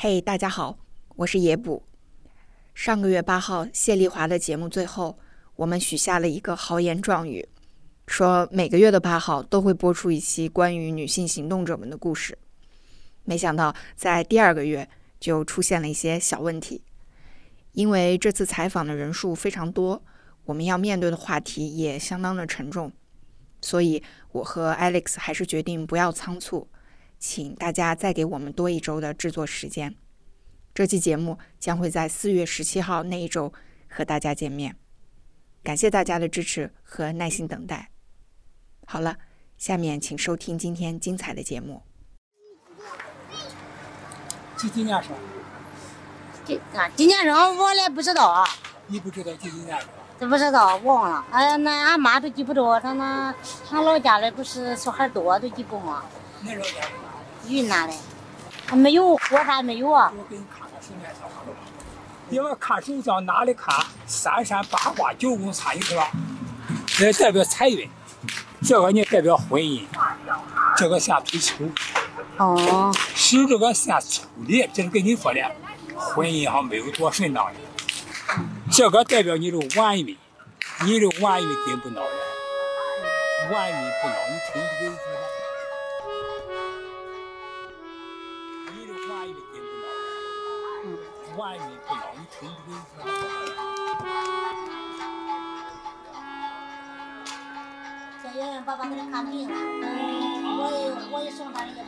嘿，大家好，我是野捕。上个月八号，谢丽华的节目最后，我们许下了一个豪言壮语，说每个月的八号都会播出一期关于女性行动者们的故事。没想到在第二个月就出现了一些小问题，因为这次采访的人数非常多，我们要面对的话题也相当的沉重，所以我和 Alex 还是决定不要仓促。请大家再给我们多一周的制作时间。这期节目将会在四月十七号那一周和大家见面。感谢大家的支持和耐心等待。好了，下面请收听今天精彩的节目。几几年生？今啊，今年生我也不知道啊。你不知道几几年生？这不知道，忘了。哎呀，那俺妈都记不着，她那俺老家里不是小孩多，都记不嘛。你老家？云南的，还没有，火山没有啊。我给你看看手面上。因为看手相哪里看？三山八卦九宫参与是吧？这代表财运，这个你代表婚姻，这个像推秋。哦。是这个像秋的，这是跟你说的，婚姻上没有多顺当的。这个代表你的晚运，你的晚运根不孬人，晚运不孬，你听这个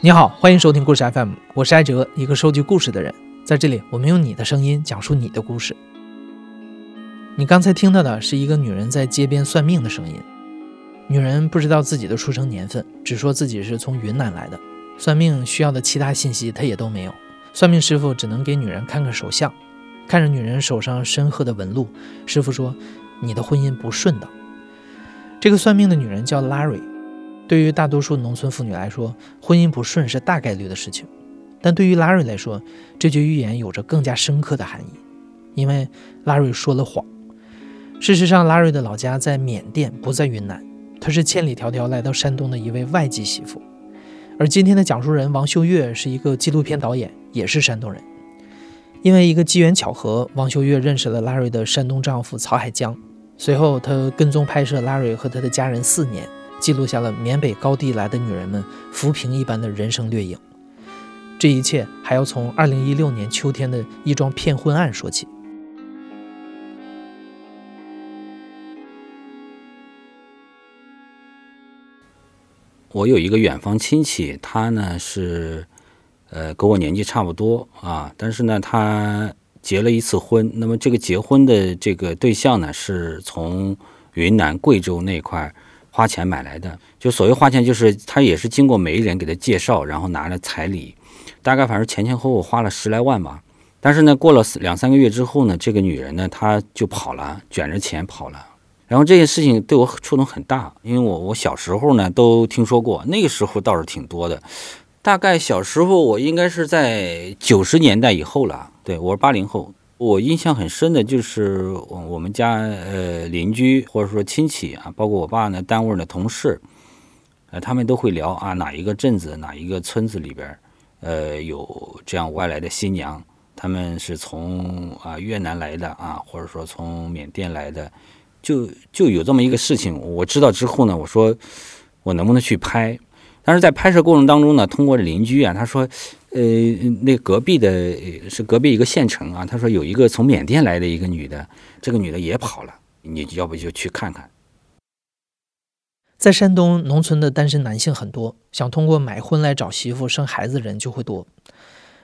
你好，欢迎收听故事 FM，我是艾哲，一个收集故事的人。在这里，我们用你的声音讲述你的故事。你刚才听到的是一个女人在街边算命的声音。女人不知道自己的出生年份，只说自己是从云南来的。算命需要的其他信息她也都没有。算命师傅只能给女人看看手相，看着女人手上深褐的纹路，师傅说：“你的婚姻不顺当。”这个算命的女人叫 Larry。对于大多数农村妇女来说，婚姻不顺是大概率的事情，但对于 Larry 来说，这句预言有着更加深刻的含义，因为 Larry 说了谎。事实上，Larry 的老家在缅甸，不在云南，她是千里迢迢来到山东的一位外籍媳妇。而今天的讲述人王秀月是一个纪录片导演，也是山东人。因为一个机缘巧合，王秀月认识了 Larry 的山东丈夫曹海江，随后她跟踪拍摄 Larry 和他的家人四年。记录下了缅北高地来的女人们浮萍一般的人生掠影。这一切还要从2016年秋天的一桩骗婚案说起。我有一个远方亲戚，他呢是，呃，跟我年纪差不多啊，但是呢，他结了一次婚。那么这个结婚的这个对象呢，是从云南、贵州那块。花钱买来的，就所谓花钱，就是他也是经过媒人给他介绍，然后拿了彩礼，大概反正前前后后花了十来万吧。但是呢，过了两三个月之后呢，这个女人呢，她就跑了，卷着钱跑了。然后这件事情对我触动很大，因为我我小时候呢都听说过，那个时候倒是挺多的。大概小时候我应该是在九十年代以后了，对我是八零后。我印象很深的就是我我们家呃邻居或者说亲戚啊，包括我爸呢单位的同事，呃他们都会聊啊哪一个镇子哪一个村子里边呃有这样外来的新娘，他们是从啊越南来的啊，或者说从缅甸来的，就就有这么一个事情。我知道之后呢，我说我能不能去拍？但是在拍摄过程当中呢，通过邻居啊，他说。呃，那隔壁的是隔壁一个县城啊。他说有一个从缅甸来的一个女的，这个女的也跑了，你要不就去看看。在山东农村的单身男性很多，想通过买婚来找媳妇生孩子的人就会多。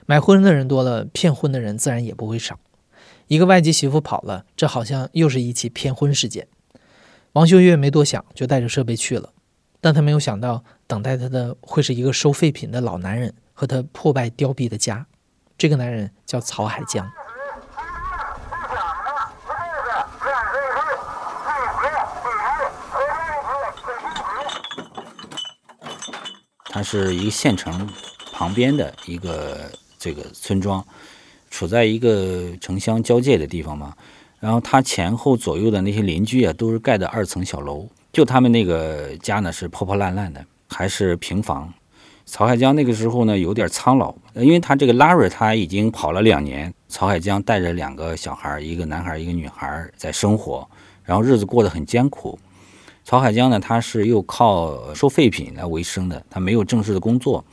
买婚的人多了，骗婚的人自然也不会少。一个外籍媳妇跑了，这好像又是一起骗婚事件。王秀月没多想，就带着设备去了，但他没有想到，等待他的会是一个收废品的老男人。和他破败凋敝的家，这个男人叫曹海江。他是一个县城旁边的一个这个村庄，处在一个城乡交界的地方嘛。然后他前后左右的那些邻居啊，都是盖的二层小楼，就他们那个家呢是破破烂烂的，还是平房。曹海江那个时候呢有点苍老，因为他这个 Larry 他已经跑了两年，曹海江带着两个小孩，一个男孩一个女孩在生活，然后日子过得很艰苦。曹海江呢，他是又靠收废品来为生的，他没有正式的工作。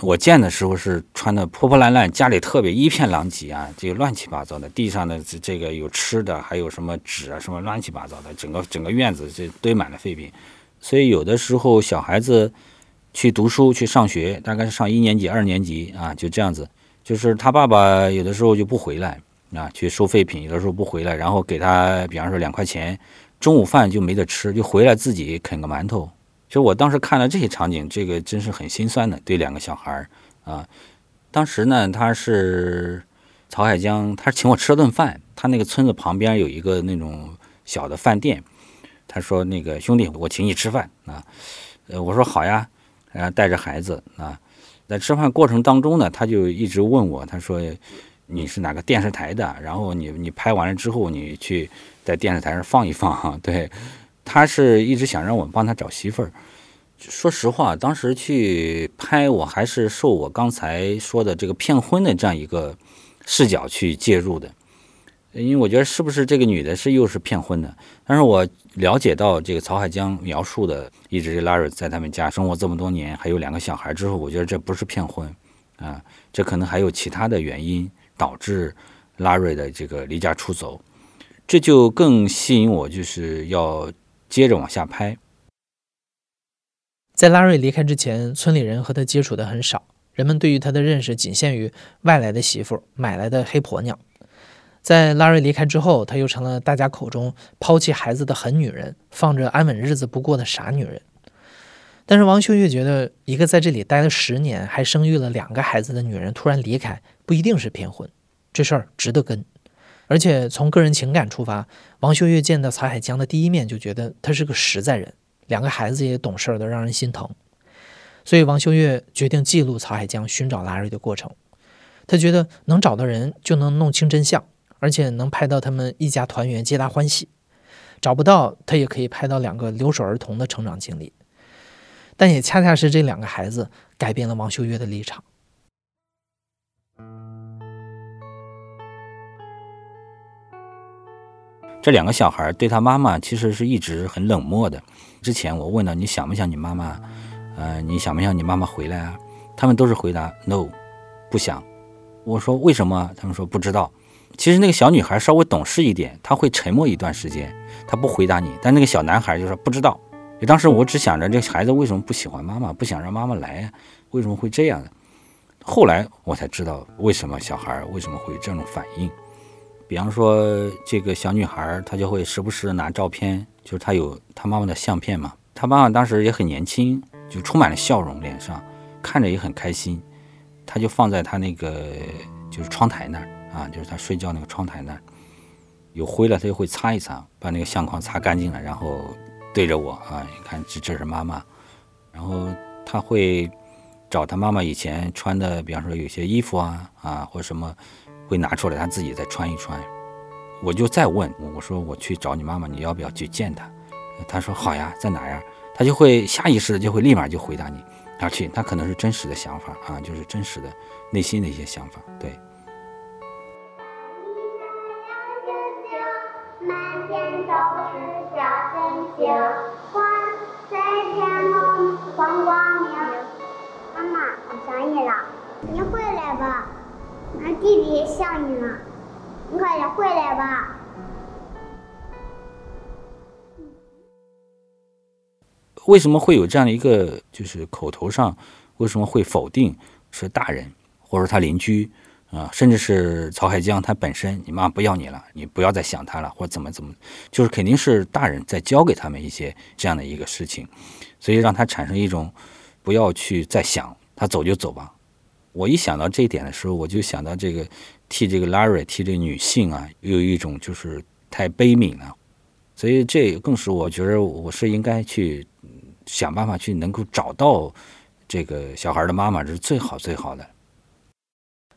我见的时候是穿的破破烂烂，家里特别一片狼藉啊，这个乱七八糟的，地上的这个有吃的，还有什么纸啊，什么乱七八糟的，整个整个院子就堆满了废品。所以有的时候小孩子去读书去上学，大概是上一年级、二年级啊，就这样子，就是他爸爸有的时候就不回来啊，去收废品，有的时候不回来，然后给他比方说两块钱。中午饭就没得吃，就回来自己啃个馒头。其实我当时看到这些场景，这个真是很心酸的，对两个小孩儿啊。当时呢，他是曹海江，他请我吃了顿饭。他那个村子旁边有一个那种小的饭店，他说：“那个兄弟，我请你吃饭啊。”呃，我说好呀，然后带着孩子啊，在吃饭过程当中呢，他就一直问我，他说：“你是哪个电视台的？然后你你拍完了之后，你去。”在电视台上放一放哈，对，他是一直想让我帮他找媳妇儿。说实话，当时去拍，我还是受我刚才说的这个骗婚的这样一个视角去介入的，因为我觉得是不是这个女的是又是骗婚的？但是我了解到这个曹海江描述的，一直 Larry 在他们家生活这么多年，还有两个小孩之后，我觉得这不是骗婚啊，这可能还有其他的原因导致 Larry 的这个离家出走。这就更吸引我，就是要接着往下拍。在拉瑞离开之前，村里人和他接触的很少，人们对于他的认识仅限于外来的媳妇、买来的黑婆娘。在拉瑞离开之后，他又成了大家口中抛弃孩子的狠女人，放着安稳日子不过的傻女人。但是王秀月觉得，一个在这里待了十年，还生育了两个孩子的女人突然离开，不一定是骗婚，这事儿值得跟。而且从个人情感出发，王秀月见到曹海江的第一面就觉得他是个实在人，两个孩子也懂事的，让人心疼。所以王秀月决定记录曹海江寻找拉瑞的过程。他觉得能找到人就能弄清真相，而且能拍到他们一家团圆、皆大欢喜。找不到他也可以拍到两个留守儿童的成长经历。但也恰恰是这两个孩子改变了王秀月的立场。这两个小孩对他妈妈其实是一直很冷漠的。之前我问了你想不想你妈妈，呃，你想不想你妈妈回来啊？他们都是回答 no，不想。我说为什么？他们说不知道。其实那个小女孩稍微懂事一点，她会沉默一段时间，她不回答你。但那个小男孩就说不知道。当时我只想着这孩子为什么不喜欢妈妈，不想让妈妈来呀？为什么会这样呢？后来我才知道为什么小孩为什么会有这种反应。比方说，这个小女孩她就会时不时的拿照片，就是她有她妈妈的相片嘛。她妈妈当时也很年轻，就充满了笑容，脸上看着也很开心。她就放在她那个就是窗台那儿啊，就是他睡觉那个窗台那儿，有灰了他就会擦一擦，把那个相框擦干净了，然后对着我啊，你看这这是妈妈。然后他会找他妈妈以前穿的，比方说有些衣服啊啊或什么。会拿出来，他自己再穿一穿。我就再问，我说我去找你妈妈，你要不要去见她？他说好呀，在哪呀？他就会下意识的就会立马就回答你，要去。他可能是真实的想法啊，就是真实的内心的一些想法。对。你回来吧。俺弟弟也想你了，你快点回来吧。为什么会有这样的一个，就是口头上为什么会否定是大人，或者他邻居啊，甚至是曹海江他本身，你妈不要你了，你不要再想他了，或者怎么怎么，就是肯定是大人在教给他们一些这样的一个事情，所以让他产生一种不要去再想，他走就走吧。我一想到这一点的时候，我就想到这个替这个 Larry 替这个女性啊，有一种就是太悲悯了，所以这更是我觉得我是应该去想办法去能够找到这个小孩的妈妈，这是最好最好的。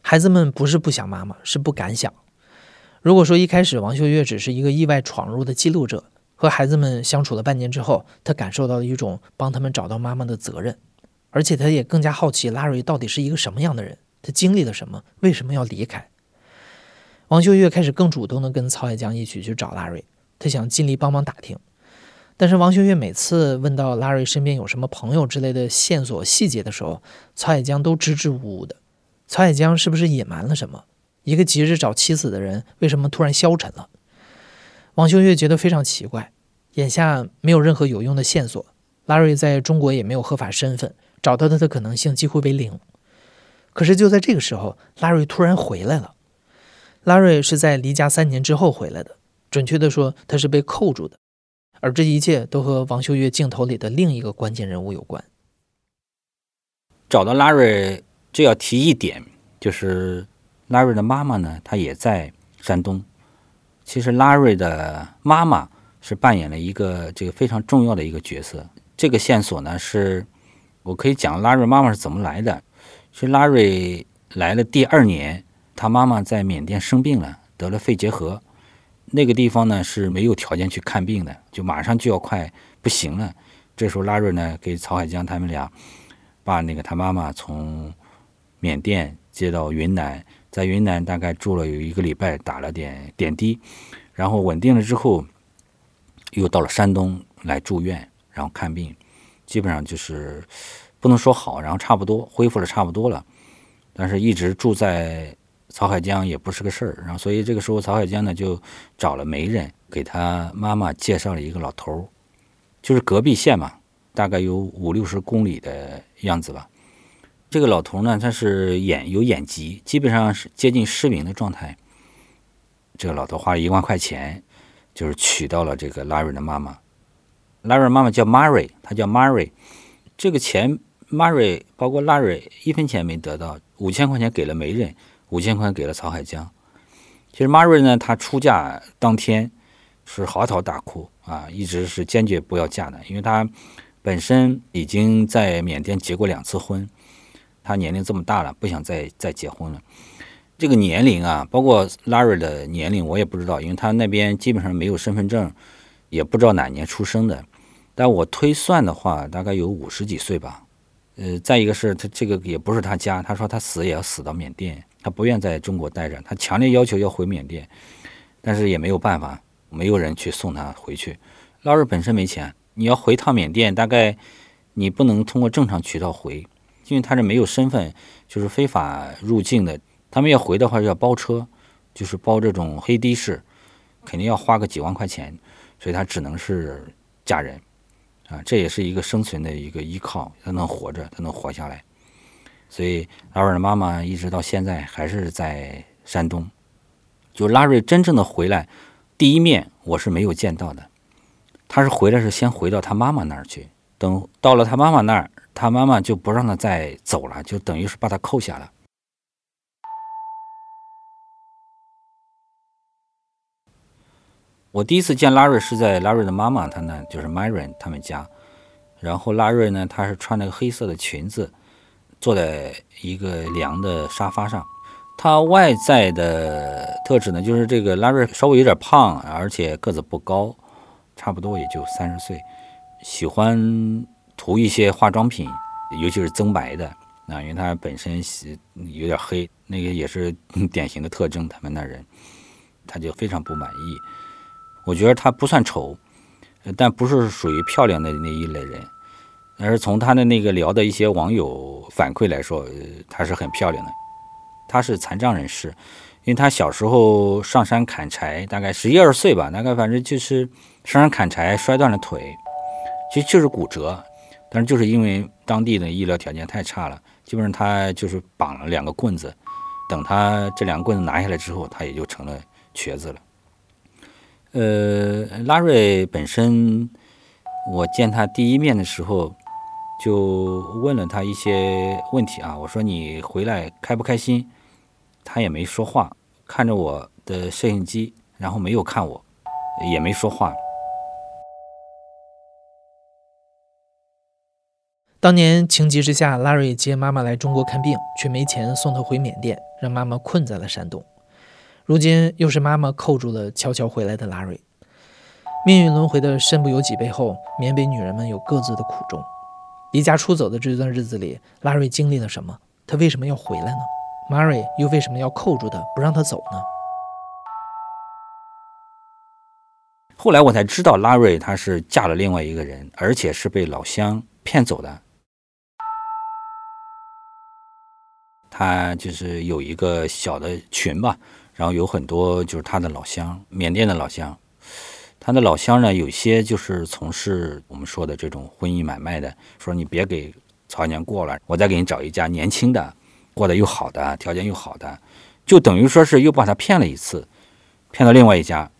孩子们不是不想妈妈，是不敢想。如果说一开始王秀月只是一个意外闯入的记录者，和孩子们相处了半年之后，她感受到了一种帮他们找到妈妈的责任。而且他也更加好奇拉瑞到底是一个什么样的人，他经历了什么，为什么要离开。王秀月开始更主动地跟曹海江一起去找拉瑞，他想尽力帮忙打听。但是王秀月每次问到拉瑞身边有什么朋友之类的线索细节的时候，曹海江都支支吾吾的。曹海江是不是隐瞒了什么？一个急着找妻子的人，为什么突然消沉了？王秀月觉得非常奇怪。眼下没有任何有用的线索，拉瑞在中国也没有合法身份，找到他的可能性几乎为零。可是就在这个时候，拉瑞突然回来了。拉瑞是在离家三年之后回来的，准确的说，他是被扣住的。而这一切都和王秀月镜头里的另一个关键人物有关。找到拉瑞，就要提一点，就是拉瑞的妈妈呢，她也在山东。其实拉瑞的妈妈是扮演了一个这个非常重要的一个角色。这个线索呢，是我可以讲拉瑞妈妈是怎么来的。是拉瑞来了第二年。他妈妈在缅甸生病了，得了肺结核，那个地方呢是没有条件去看病的，就马上就要快不行了。这时候拉瑞呢给曹海江他们俩把那个他妈妈从缅甸接到云南，在云南大概住了有一个礼拜，打了点点滴，然后稳定了之后，又到了山东来住院，然后看病，基本上就是不能说好，然后差不多恢复了差不多了，但是一直住在。曹海江也不是个事儿，然后所以这个时候曹海江呢就找了媒人给他妈妈介绍了一个老头儿，就是隔壁县嘛，大概有五六十公里的样子吧。这个老头呢他是眼有眼疾，基本上是接近失明的状态。这个老头花了一万块钱，就是娶到了这个拉瑞的妈妈。拉瑞妈妈叫 Mary，她叫 Mary。这个钱 Mary 包括 Larry 一分钱没得到，五千块钱给了媒人。五千块给了曹海江。其实 Mary 呢，她出嫁当天是嚎啕大哭啊，一直是坚决不要嫁的，因为她本身已经在缅甸结过两次婚，她年龄这么大了，不想再再结婚了。这个年龄啊，包括 Larry 的年龄，我也不知道，因为他那边基本上没有身份证，也不知道哪年出生的。但我推算的话，大概有五十几岁吧。呃，再一个是他这个也不是他家，他说他死也要死到缅甸。他不愿在中国待着，他强烈要求要回缅甸，但是也没有办法，没有人去送他回去。老二本身没钱，你要回趟缅甸，大概你不能通过正常渠道回，因为他是没有身份，就是非法入境的。他们要回的话要包车，就是包这种黑的士，肯定要花个几万块钱，所以他只能是嫁人，啊，这也是一个生存的一个依靠，他能活着，他能活下来。所以拉瑞的妈妈一直到现在还是在山东。就拉瑞真正的回来，第一面我是没有见到的。他是回来是先回到他妈妈那儿去，等到了他妈妈那儿，他妈妈就不让他再走了，就等于是把他扣下了。我第一次见拉瑞是在拉瑞的妈妈他那，就是 Myron 他们家。然后拉瑞呢，他是穿那个黑色的裙子。坐在一个凉的沙发上，他外在的特质呢，就是这个拉瑞稍微有点胖，而且个子不高，差不多也就三十岁，喜欢涂一些化妆品，尤其是增白的啊，因为他本身有点黑，那个也是 典型的特征。他们那人，他就非常不满意。我觉得他不算丑，但不是属于漂亮的那一类人。而是从他的那个聊的一些网友反馈来说，她是很漂亮的。她是残障人士，因为她小时候上山砍柴，大概十一二岁吧，大概反正就是上山砍柴摔断了腿，其实就是骨折，但是就是因为当地的医疗条件太差了，基本上他就是绑了两个棍子，等他这两个棍子拿下来之后，他也就成了瘸子了。呃，拉瑞本身，我见他第一面的时候。就问了他一些问题啊，我说你回来开不开心？他也没说话，看着我的摄影机，然后没有看我，也没说话。当年情急之下，拉瑞接妈妈来中国看病，却没钱送她回缅甸，让妈妈困在了山东。如今又是妈妈扣住了悄悄回来的拉瑞。命运轮回的身不由己背后，缅北女人们有各自的苦衷。离家出走的这段日子里，拉瑞经历了什么？他为什么要回来呢？Mary 又为什么要扣住他，不让他走呢？后来我才知道，拉瑞她是嫁了另外一个人，而且是被老乡骗走的。他就是有一个小的群吧，然后有很多就是他的老乡，缅甸的老乡。他的老乡呢，有些就是从事我们说的这种婚姻买卖的，说你别给曹海江过了，我再给你找一家年轻的，过得又好的，条件又好的，就等于说是又把他骗了一次，骗到另外一家。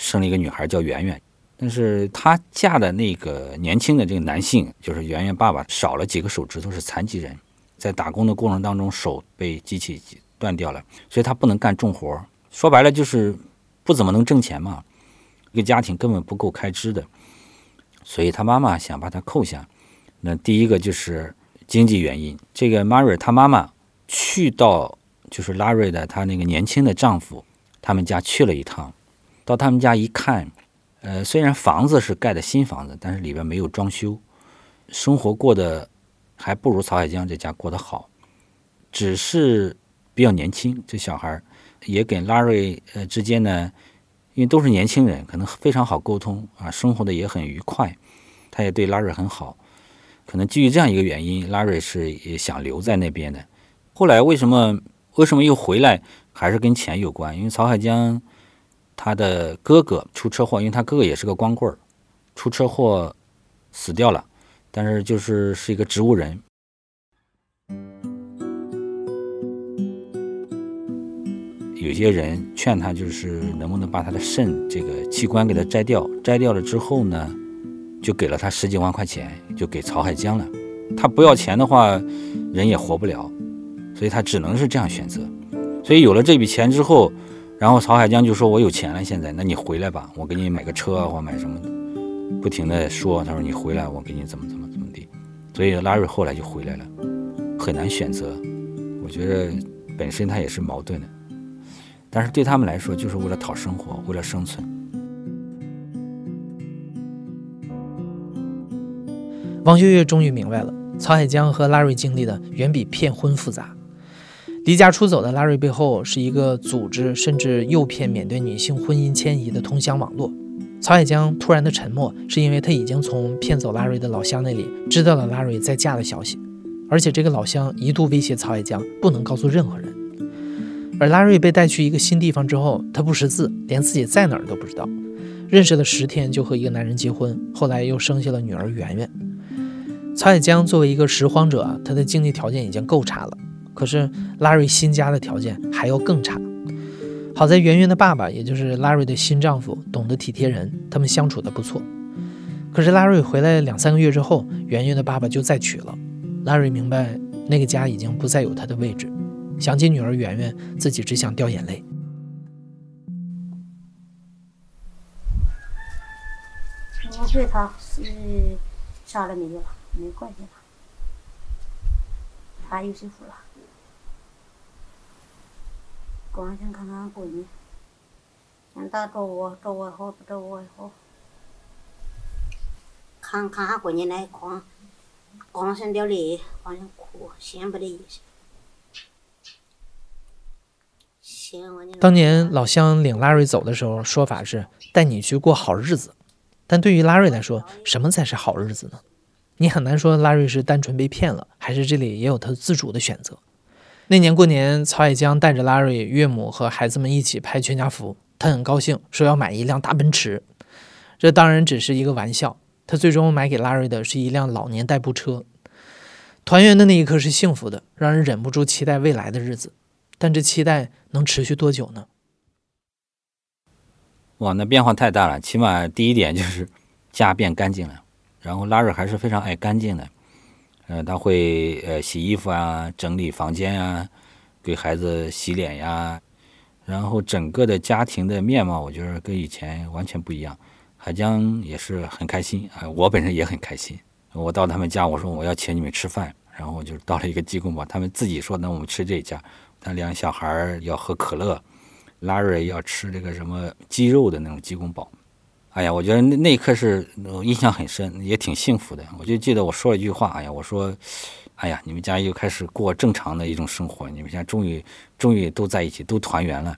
生了一个女孩叫圆圆，但是她嫁的那个年轻的这个男性，就是圆圆爸爸，少了几个手指头，是残疾人，在打工的过程当中手被机器断掉了，所以他不能干重活说白了就是不怎么能挣钱嘛，一个家庭根本不够开支的，所以他妈妈想把他扣下。那第一个就是经济原因，这个 Mary 她妈妈去到就是拉瑞的她那个年轻的丈夫他们家去了一趟。到他们家一看，呃，虽然房子是盖的新房子，但是里边没有装修，生活过得还不如曹海江这家过得好，只是比较年轻。这小孩也跟拉瑞呃之间呢，因为都是年轻人，可能非常好沟通啊，生活的也很愉快。他也对拉瑞很好，可能基于这样一个原因，拉瑞是也想留在那边的。后来为什么为什么又回来，还是跟钱有关，因为曹海江。他的哥哥出车祸，因为他哥哥也是个光棍儿，出车祸死掉了，但是就是是一个植物人。有些人劝他，就是能不能把他的肾这个器官给他摘掉，摘掉了之后呢，就给了他十几万块钱，就给曹海江了。他不要钱的话，人也活不了，所以他只能是这样选择。所以有了这笔钱之后。然后曹海江就说：“我有钱了，现在，那你回来吧，我给你买个车或买什么的。”不停的说：“他说你回来，我给你怎么怎么怎么地。”所以拉瑞后来就回来了，很难选择。我觉得本身他也是矛盾的，但是对他们来说，就是为了讨生活，为了生存。王秀月终于明白了，曹海江和拉瑞经历的远比骗婚复杂。离家出走的拉瑞背后是一个组织，甚至诱骗缅甸女性婚姻迁移的通乡网络。曹海江突然的沉默，是因为他已经从骗走拉瑞的老乡那里知道了拉瑞再嫁的消息，而且这个老乡一度威胁曹海江不能告诉任何人。而拉瑞被带去一个新地方之后，他不识字，连自己在哪儿都不知道。认识了十天就和一个男人结婚，后来又生下了女儿圆圆。曹海江作为一个拾荒者，他的经济条件已经够差了。可是拉瑞新家的条件还要更差。好在圆圆的爸爸，也就是拉瑞的新丈夫，懂得体贴人，他们相处的不错。可是拉瑞回来两三个月之后，圆圆的爸爸就再娶了。拉瑞明白那个家已经不再有他的位置，想起女儿圆圆，自己只想掉眼泪。我对他是啥了没有了，没关系了，他有媳妇了。光想看看闺女，现在找我找我好不找我也好，看看俺闺女那光光想掉泪，光想哭，心不得意思。当年老乡领拉瑞走的时候，说法是带你去过好日子，但对于拉瑞来说，什么才是好日子呢？你很难说拉瑞是单纯被骗了，还是这里也有他自主的选择。那年过年，曹海江带着拉瑞岳母和孩子们一起拍全家福，他很高兴，说要买一辆大奔驰。这当然只是一个玩笑，他最终买给拉瑞的是一辆老年代步车。团圆的那一刻是幸福的，让人忍不住期待未来的日子。但这期待能持续多久呢？哇，那变化太大了。起码第一点就是家变干净了，然后拉瑞还是非常爱干净的。呃，他会呃洗衣服啊，整理房间啊，给孩子洗脸呀，然后整个的家庭的面貌，我觉得跟以前完全不一样。海江也是很开心啊，我本身也很开心。我到他们家，我说我要请你们吃饭，然后就到了一个鸡公堡，他们自己说那我们吃这家。他两小孩要喝可乐，拉瑞要吃这个什么鸡肉的那种鸡公堡。哎呀，我觉得那那一刻是呃印象很深，也挺幸福的。我就记得我说了一句话，哎呀，我说，哎呀，你们家又开始过正常的一种生活，你们现在终于终于都在一起，都团圆了。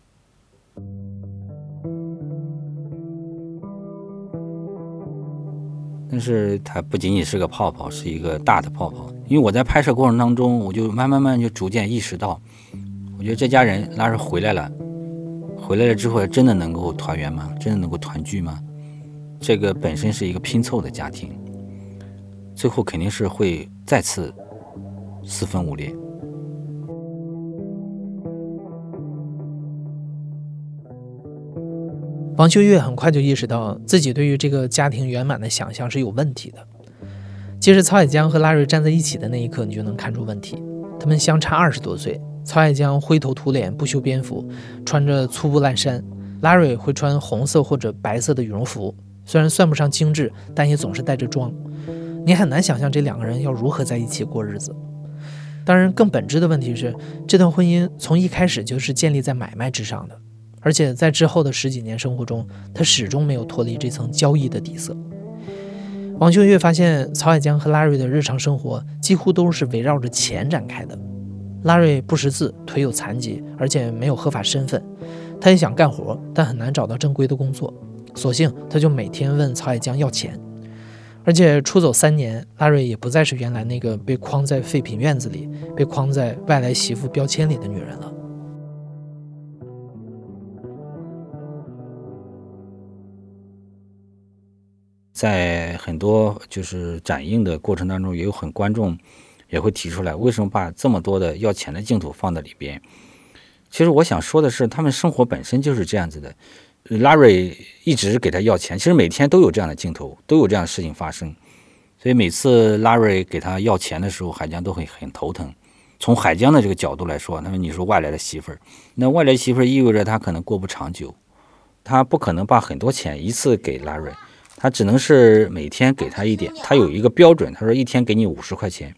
但是它不仅仅是个泡泡，是一个大的泡泡。因为我在拍摄过程当中，我就慢慢慢就逐渐意识到，我觉得这家人拉着回来了，回来了之后真的能够团圆吗？真的能够团聚吗？这个本身是一个拼凑的家庭，最后肯定是会再次四分五裂。王秀月很快就意识到自己对于这个家庭圆满的想象是有问题的。其实曹海江和拉瑞站在一起的那一刻，你就能看出问题。他们相差二十多岁，曹海江灰头土脸、不修边幅，穿着粗布烂衫；拉瑞会穿红色或者白色的羽绒服，虽然算不上精致，但也总是带着妆。你很难想象这两个人要如何在一起过日子。当然，更本质的问题是，这段婚姻从一开始就是建立在买卖之上的。而且在之后的十几年生活中，他始终没有脱离这层交易的底色。王秀月发现，曹海江和拉瑞的日常生活几乎都是围绕着钱展开的。拉瑞不识字，腿有残疾，而且没有合法身份。他也想干活，但很难找到正规的工作，索性他就每天问曹海江要钱。而且出走三年，拉瑞也不再是原来那个被框在废品院子里、被框在外来媳妇标签里的女人了。在很多就是展映的过程当中，也有很观众也会提出来，为什么把这么多的要钱的镜头放在里边？其实我想说的是，他们生活本身就是这样子的。拉瑞一直给他要钱，其实每天都有这样的镜头，都有这样的事情发生。所以每次拉瑞给他要钱的时候，海江都会很头疼。从海江的这个角度来说，那么你说外来的媳妇儿，那外来媳妇儿意味着他可能过不长久，他不可能把很多钱一次给拉瑞。他只能是每天给他一点，他有一个标准，他说一天给你五十块钱。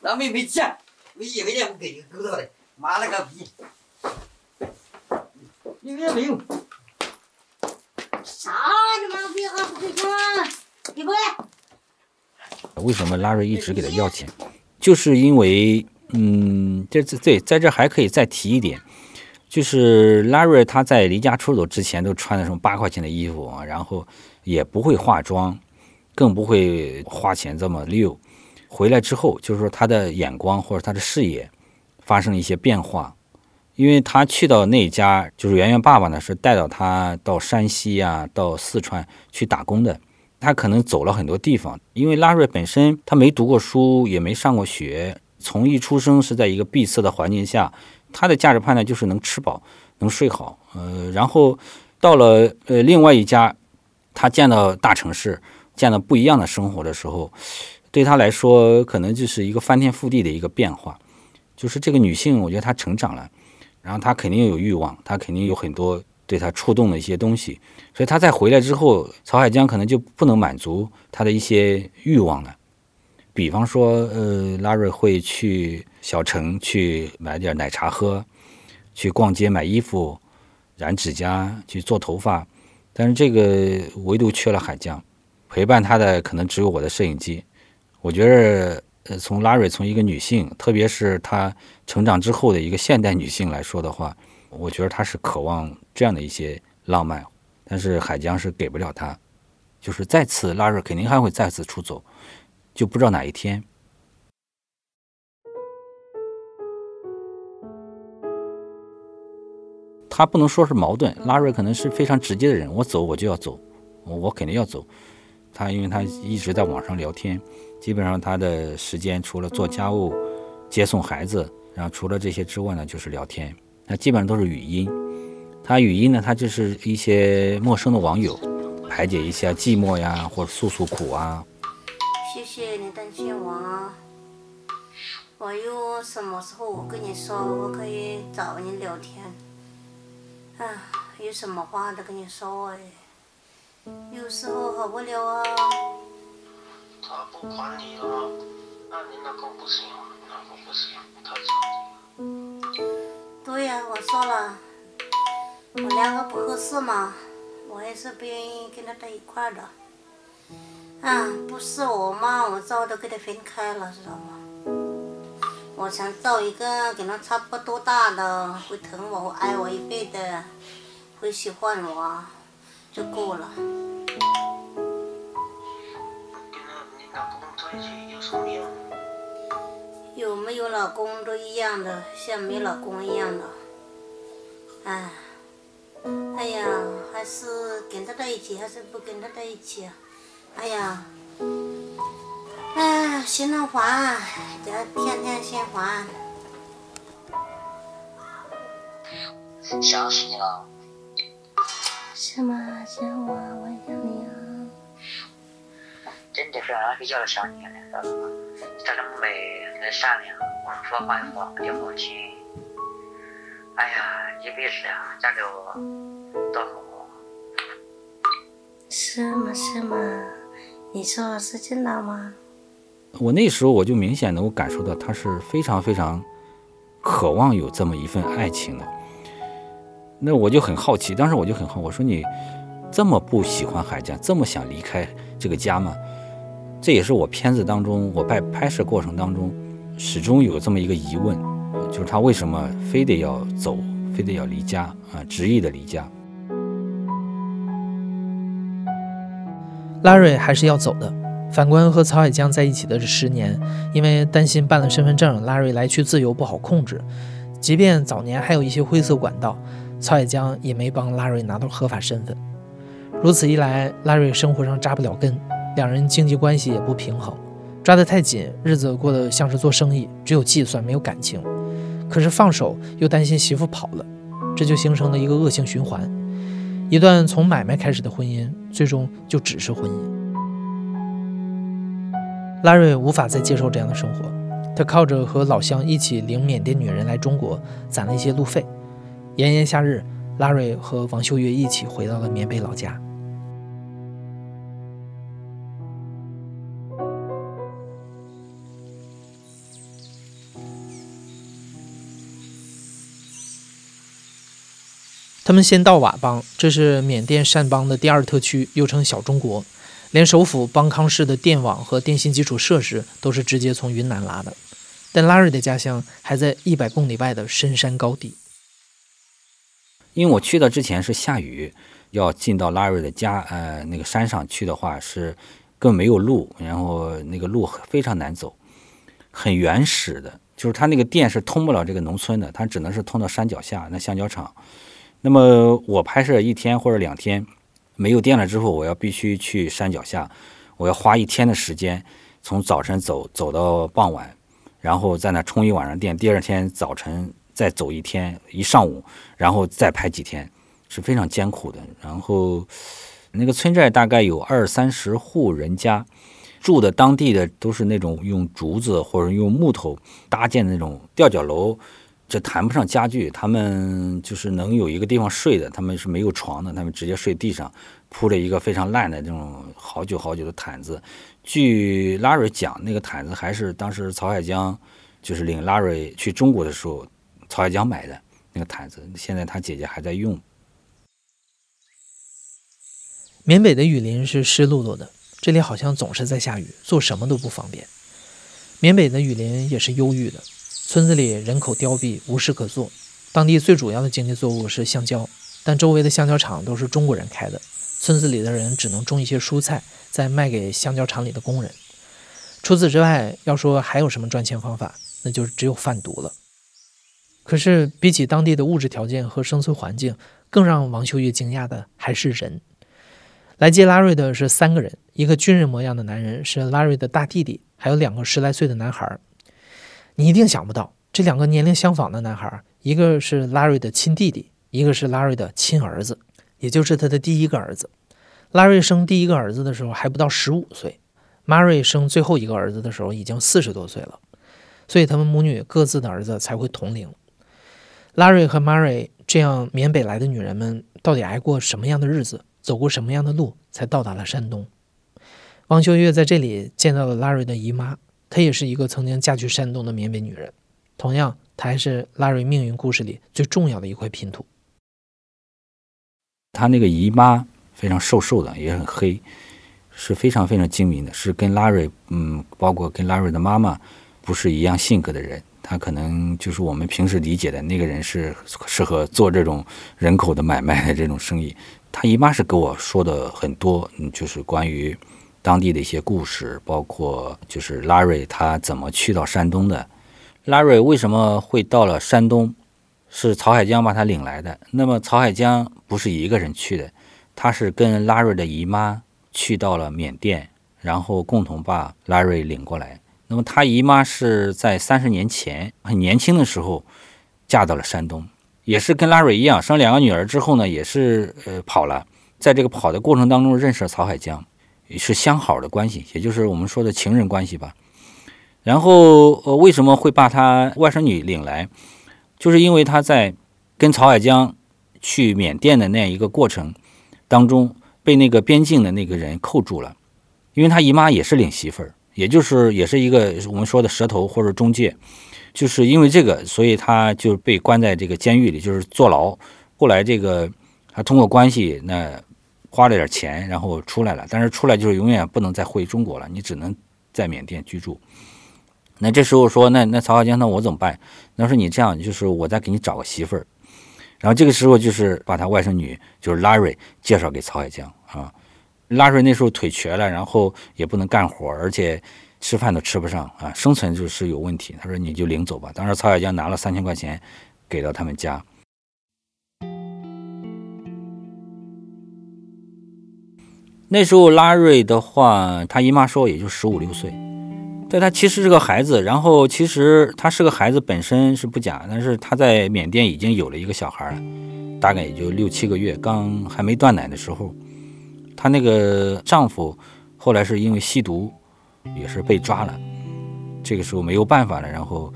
那没没钱，没一分钱不给你，够到的，妈了个逼！一分钱没有。啥？你妈逼还不给钱？你过来。为什么拉瑞一直给他要钱？就是因为，嗯，这这对，在这还可以再提一点。就是拉瑞他在离家出走之前都穿的什么八块钱的衣服啊，然后也不会化妆，更不会花钱这么溜。回来之后，就是说他的眼光或者他的视野发生了一些变化，因为他去到那家，就是圆圆爸爸呢是带到他到山西啊，到四川去打工的。他可能走了很多地方，因为拉瑞本身他没读过书，也没上过学，从一出生是在一个闭塞的环境下。他的价值判断就是能吃饱，能睡好，呃，然后到了呃另外一家，他见到大城市，见到不一样的生活的时候，对他来说可能就是一个翻天覆地的一个变化。就是这个女性，我觉得她成长了，然后她肯定有欲望，她肯定有很多对她触动的一些东西，所以她再回来之后，曹海江可能就不能满足她的一些欲望了。比方说，呃，拉瑞会去小城去买点奶茶喝，去逛街买衣服，染指甲，去做头发，但是这个唯独缺了海江，陪伴他的可能只有我的摄影机。我觉得，呃，从拉瑞从一个女性，特别是她成长之后的一个现代女性来说的话，我觉得她是渴望这样的一些浪漫，但是海江是给不了她，就是再次拉瑞肯定还会再次出走。就不知道哪一天，他不能说是矛盾。拉瑞可能是非常直接的人，我走我就要走，我肯定要走。他因为他一直在网上聊天，基本上他的时间除了做家务、接送孩子，然后除了这些之外呢，就是聊天。那基本上都是语音。他语音呢，他就是一些陌生的网友，排解一下寂寞呀，或者诉诉苦啊。谢谢你担心我啊！我有什么时候我跟你说，我可以找你聊天。啊，有什么话都跟你说哎。有时候好无聊啊。他不管你了，那你那个不行，那个不行，他这样。对呀，我说了，我两个不合适嘛，我也是不愿意跟他在一块儿的。啊，不是我嘛，我早都跟他分开了，知道吗？我想找一个跟他差不多大的，会疼我、爱我一辈子，会喜欢我，就够了。有？没有老公都一样的，像没老公一样的。哎，哎呀，还是跟他在一起，还是不跟他在一起啊？哎呀，哎，心疼烦，这天天心烦。想死你了。是吗？想我，我想你啊。真的是俺比较想你了，知道吗？长这么美，很善良，说话又好，又好听。哎呀，一辈子呀，嫁给我多好啊！是吗？是吗？你说是真的吗？我那时候我就明显能够感受到他是非常非常渴望有这么一份爱情的。那我就很好奇，当时我就很好，我说你这么不喜欢海家，这么想离开这个家吗？这也是我片子当中，我拍拍摄过程当中始终有这么一个疑问，就是他为什么非得要走，非得要离家啊，执意的离家。拉瑞还是要走的。反观和曹海江在一起的这十年，因为担心办了身份证，拉瑞来去自由不好控制，即便早年还有一些灰色管道，曹海江也没帮拉瑞拿到合法身份。如此一来，拉瑞生活上扎不了根，两人经济关系也不平衡，抓得太紧，日子过得像是做生意，只有计算没有感情。可是放手又担心媳妇跑了，这就形成了一个恶性循环。一段从买卖开始的婚姻，最终就只是婚姻。拉瑞无法再接受这样的生活，他靠着和老乡一起领缅甸女人来中国，攒了一些路费。炎炎夏日，拉瑞和王秀月一起回到了缅北老家。他们先到佤邦，这是缅甸善邦的第二特区，又称小中国。连首府邦康市的电网和电信基础设施都是直接从云南拉的，但拉瑞的家乡还在一百公里外的深山高地。因为我去的之前是下雨，要进到拉瑞的家，呃，那个山上去的话是根本没有路，然后那个路非常难走，很原始的，就是它那个电是通不了这个农村的，它只能是通到山脚下那橡胶厂。那么我拍摄一天或者两天。没有电了之后，我要必须去山脚下，我要花一天的时间，从早晨走走到傍晚，然后在那充一晚上电，第二天早晨再走一天一上午，然后再拍几天，是非常艰苦的。然后那个村寨大概有二三十户人家，住的当地的都是那种用竹子或者用木头搭建的那种吊脚楼。这谈不上家具，他们就是能有一个地方睡的，他们是没有床的，他们直接睡地上，铺了一个非常烂的这种好久好久的毯子。据拉瑞讲，那个毯子还是当时曹海江就是领拉瑞去中国的时候，曹海江买的那个毯子，现在他姐姐还在用。缅北的雨林是湿漉漉的，这里好像总是在下雨，做什么都不方便。缅北的雨林也是忧郁的。村子里人口凋敝，无事可做。当地最主要的经济作物是橡胶，但周围的橡胶厂都是中国人开的，村子里的人只能种一些蔬菜，再卖给橡胶厂里的工人。除此之外，要说还有什么赚钱方法，那就只有贩毒了。可是，比起当地的物质条件和生存环境，更让王秀玉惊讶的还是人。来接拉瑞的是三个人，一个军人模样的男人是拉瑞的大弟弟，还有两个十来岁的男孩。你一定想不到，这两个年龄相仿的男孩，一个是拉瑞的亲弟弟，一个是拉瑞的亲儿子，也就是他的第一个儿子。拉瑞生第一个儿子的时候还不到十五岁，马瑞生最后一个儿子的时候已经四十多岁了，所以他们母女各自的儿子才会同龄。拉瑞和马瑞这样缅北来的女人们，到底挨过什么样的日子，走过什么样的路，才到达了山东？王秀月在这里见到了拉瑞的姨妈。她也是一个曾经嫁去山东的缅北女人，同样，她还是拉瑞命运故事里最重要的一块拼图。她那个姨妈非常瘦瘦的，也很黑，是非常非常精明的，是跟拉瑞，嗯，包括跟拉瑞的妈妈不是一样性格的人。她可能就是我们平时理解的那个人是适合做这种人口的买卖的这种生意。她姨妈是跟我说的很多，嗯，就是关于当地的一些故事，包括就是拉瑞他怎么去到山东的，拉瑞为什么会到了山东，是曹海江把他领来的。那么曹海江不是一个人去的，他是跟拉瑞的姨妈去到了缅甸，然后共同把拉瑞领过来。那么他姨妈是在三十年前很年轻的时候嫁到了山东，也是跟拉瑞一样生两个女儿之后呢，也是呃跑了，在这个跑的过程当中认识了曹海江，是相好的关系，也就是我们说的情人关系吧。然后呃为什么会把他外甥女领来，就是因为他在跟曹海江去缅甸的那样一个过程当中被那个边境的那个人扣住了，因为他姨妈也是领媳妇儿。也就是也是一个我们说的蛇头或者中介，就是因为这个，所以他就被关在这个监狱里，就是坐牢。后来这个他通过关系，那花了点钱，然后出来了。但是出来就是永远不能再回中国了，你只能在缅甸居住。那这时候说，那那曹海江，那我怎么办？那说你这样，就是我再给你找个媳妇儿。然后这个时候就是把他外甥女，就是拉瑞介绍给曹海江啊。拉瑞那时候腿瘸了，然后也不能干活，而且吃饭都吃不上啊，生存就是有问题。他说：“你就领走吧。”当时曹海江拿了三千块钱给到他们家。那时候拉瑞的话，他姨妈说也就十五六岁，但他其实是个孩子。然后其实他是个孩子本身是不假，但是他在缅甸已经有了一个小孩了，大概也就六七个月，刚还没断奶的时候。她那个丈夫后来是因为吸毒，也是被抓了。这个时候没有办法了，然后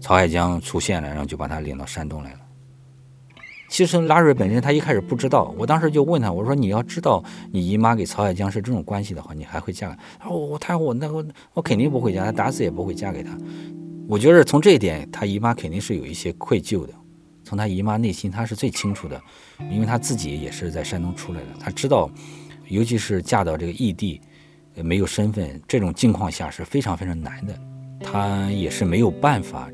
曹海江出现了，然后就把她领到山东来了。其实拉瑞本身他一开始不知道，我当时就问他，我说你要知道你姨妈给曹海江是这种关系的话，你还会嫁？他说我他我那个我肯定不会嫁，他打死也不会嫁给他。我觉得从这一点，他姨妈肯定是有一些愧疚的。从他姨妈内心，他是最清楚的，因为他自己也是在山东出来的，他知道。尤其是嫁到这个异地，没有身份，这种境况下是非常非常难的。他也是没有办法。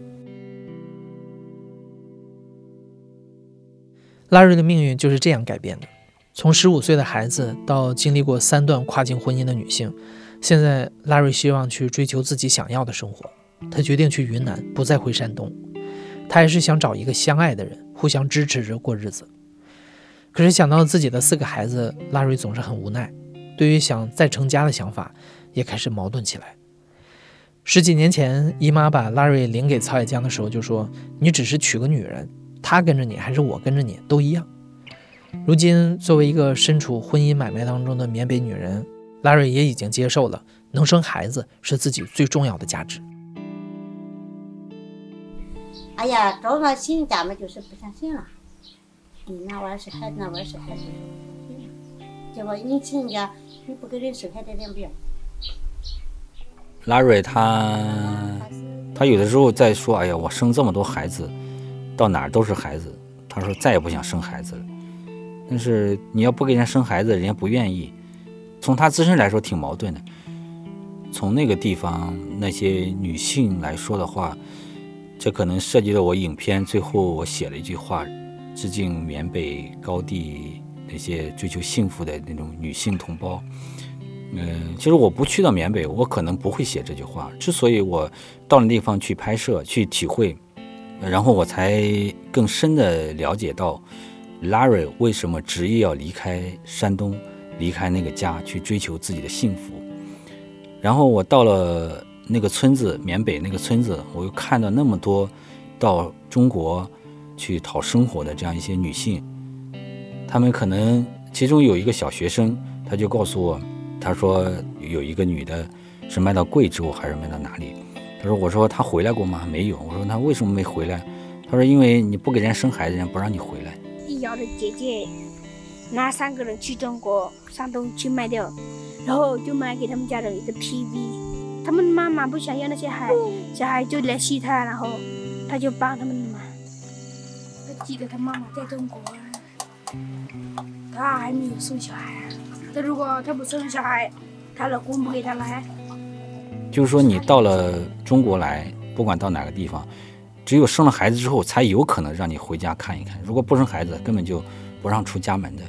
拉瑞的命运就是这样改变的：从十五岁的孩子到经历过三段跨境婚姻的女性，现在拉瑞希望去追求自己想要的生活。他决定去云南，不再回山东。他还是想找一个相爱的人，互相支持着过日子。可是想到自己的四个孩子，拉瑞总是很无奈。对于想再成家的想法，也开始矛盾起来。十几年前，姨妈把拉瑞领给曹海江的时候，就说：“你只是娶个女人，他跟着你还是我跟着你都一样。”如今，作为一个身处婚姻买卖当中的缅北女人，拉瑞也已经接受了能生孩子是自己最重要的价值。哎呀，找上亲家们就是不相信了。你那玩意儿是孩子，那玩意儿是孩子。结果你亲家，你不给人生孩子，人不要。拉瑞他他有的时候在说：“哎呀，我生这么多孩子，到哪儿都是孩子。”他说再也不想生孩子了。但是你要不给人家生孩子，人家不愿意。从他自身来说，挺矛盾的。从那个地方那些女性来说的话，这可能涉及到我影片最后我写了一句话。致敬缅北高地那些追求幸福的那种女性同胞。嗯，其实我不去到缅北，我可能不会写这句话。之所以我到了地方去拍摄、去体会，然后我才更深的了解到拉瑞为什么执意要离开山东，离开那个家去追求自己的幸福。然后我到了那个村子，缅北那个村子，我又看到那么多到中国。去讨生活的这样一些女性，她们可能其中有一个小学生，他就告诉我，他说有一个女的，是卖到贵州还是卖到哪里？他说，我说她回来过吗？没有。我说他为什么没回来？他说因为你不给人家生孩子，人家不让你回来。一瑶的姐姐，拿三个人去中国山东去卖掉，然后就买给他们家的一个 PV，他们妈妈不想要那些孩小孩，就联系他，然后他就帮他们的嘛。他。记得他妈妈在中国，他还没有生小孩。他如果他不生小孩，他老公不给他来。就是说，你到了中国来，不管到哪个地方，只有生了孩子之后，才有可能让你回家看一看。如果不生孩子，根本就不让出家门的。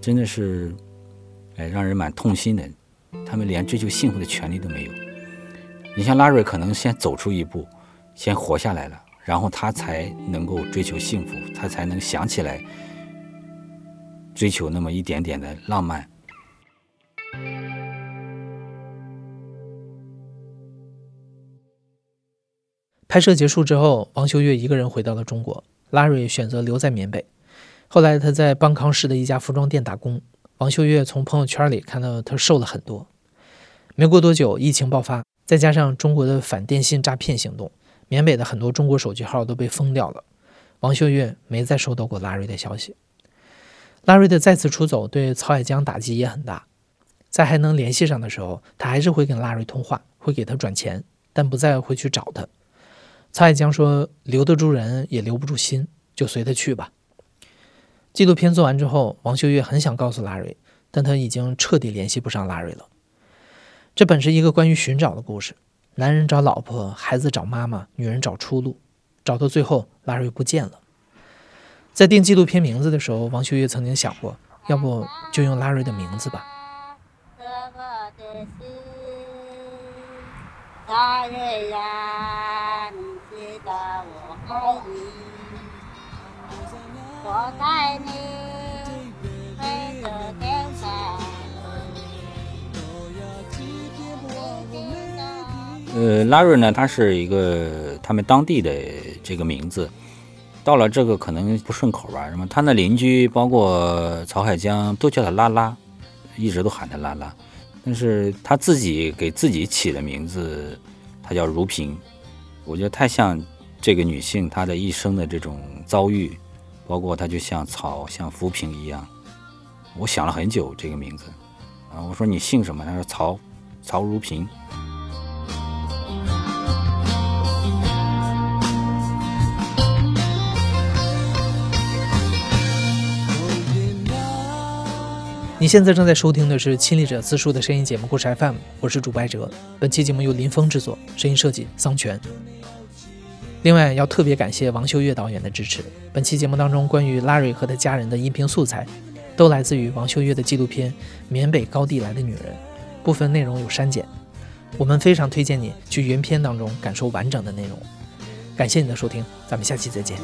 真的是，哎，让人蛮痛心的。他们连追求幸福的权利都没有。你像拉瑞，可能先走出一步，先活下来了，然后他才能够追求幸福，他才能想起来追求那么一点点的浪漫。拍摄结束之后，王秀月一个人回到了中国，拉瑞选择留在缅北。后来他在邦康市的一家服装店打工，王秀月从朋友圈里看到他瘦了很多。没过多久，疫情爆发，再加上中国的反电信诈骗行动，缅北的很多中国手机号都被封掉了。王秀月没再收到过拉瑞的消息。拉瑞的再次出走对曹海江打击也很大，在还能联系上的时候，他还是会跟拉瑞通话，会给他转钱，但不再会去找他。蔡江说：“留得住人，也留不住心，就随他去吧。”纪录片做完之后，王秀月很想告诉拉瑞，但他已经彻底联系不上拉瑞了。这本是一个关于寻找的故事：男人找老婆，孩子找妈妈，女人找出路，找到最后，拉瑞不见了。在定纪录片名字的时候，王秀月曾经想过，要不就用拉瑞的名字吧。拉瑞呀，你知道我爱你，我爱你。呃，拉瑞呢，他是一个他们当地的这个名字，到了这个可能不顺口吧。什么，他的邻居包括曹海江都叫他拉拉，一直都喊他拉拉。但是他自己给自己起的名字，他叫如萍，我觉得太像这个女性她的一生的这种遭遇，包括她就像草像浮萍一样。我想了很久这个名字，啊，我说你姓什么？她说曹，曹如萍。你现在正在收听的是《亲历者自述》的声音节目《故事 FM》，我是主播哲。本期节目由林峰制作，声音设计桑泉。另外，要特别感谢王秀月导演的支持。本期节目当中关于拉瑞和他家人的音频素材，都来自于王秀月的纪录片《缅北高地来的女人》，部分内容有删减。我们非常推荐你去原片当中感受完整的内容。感谢你的收听，咱们下期再见。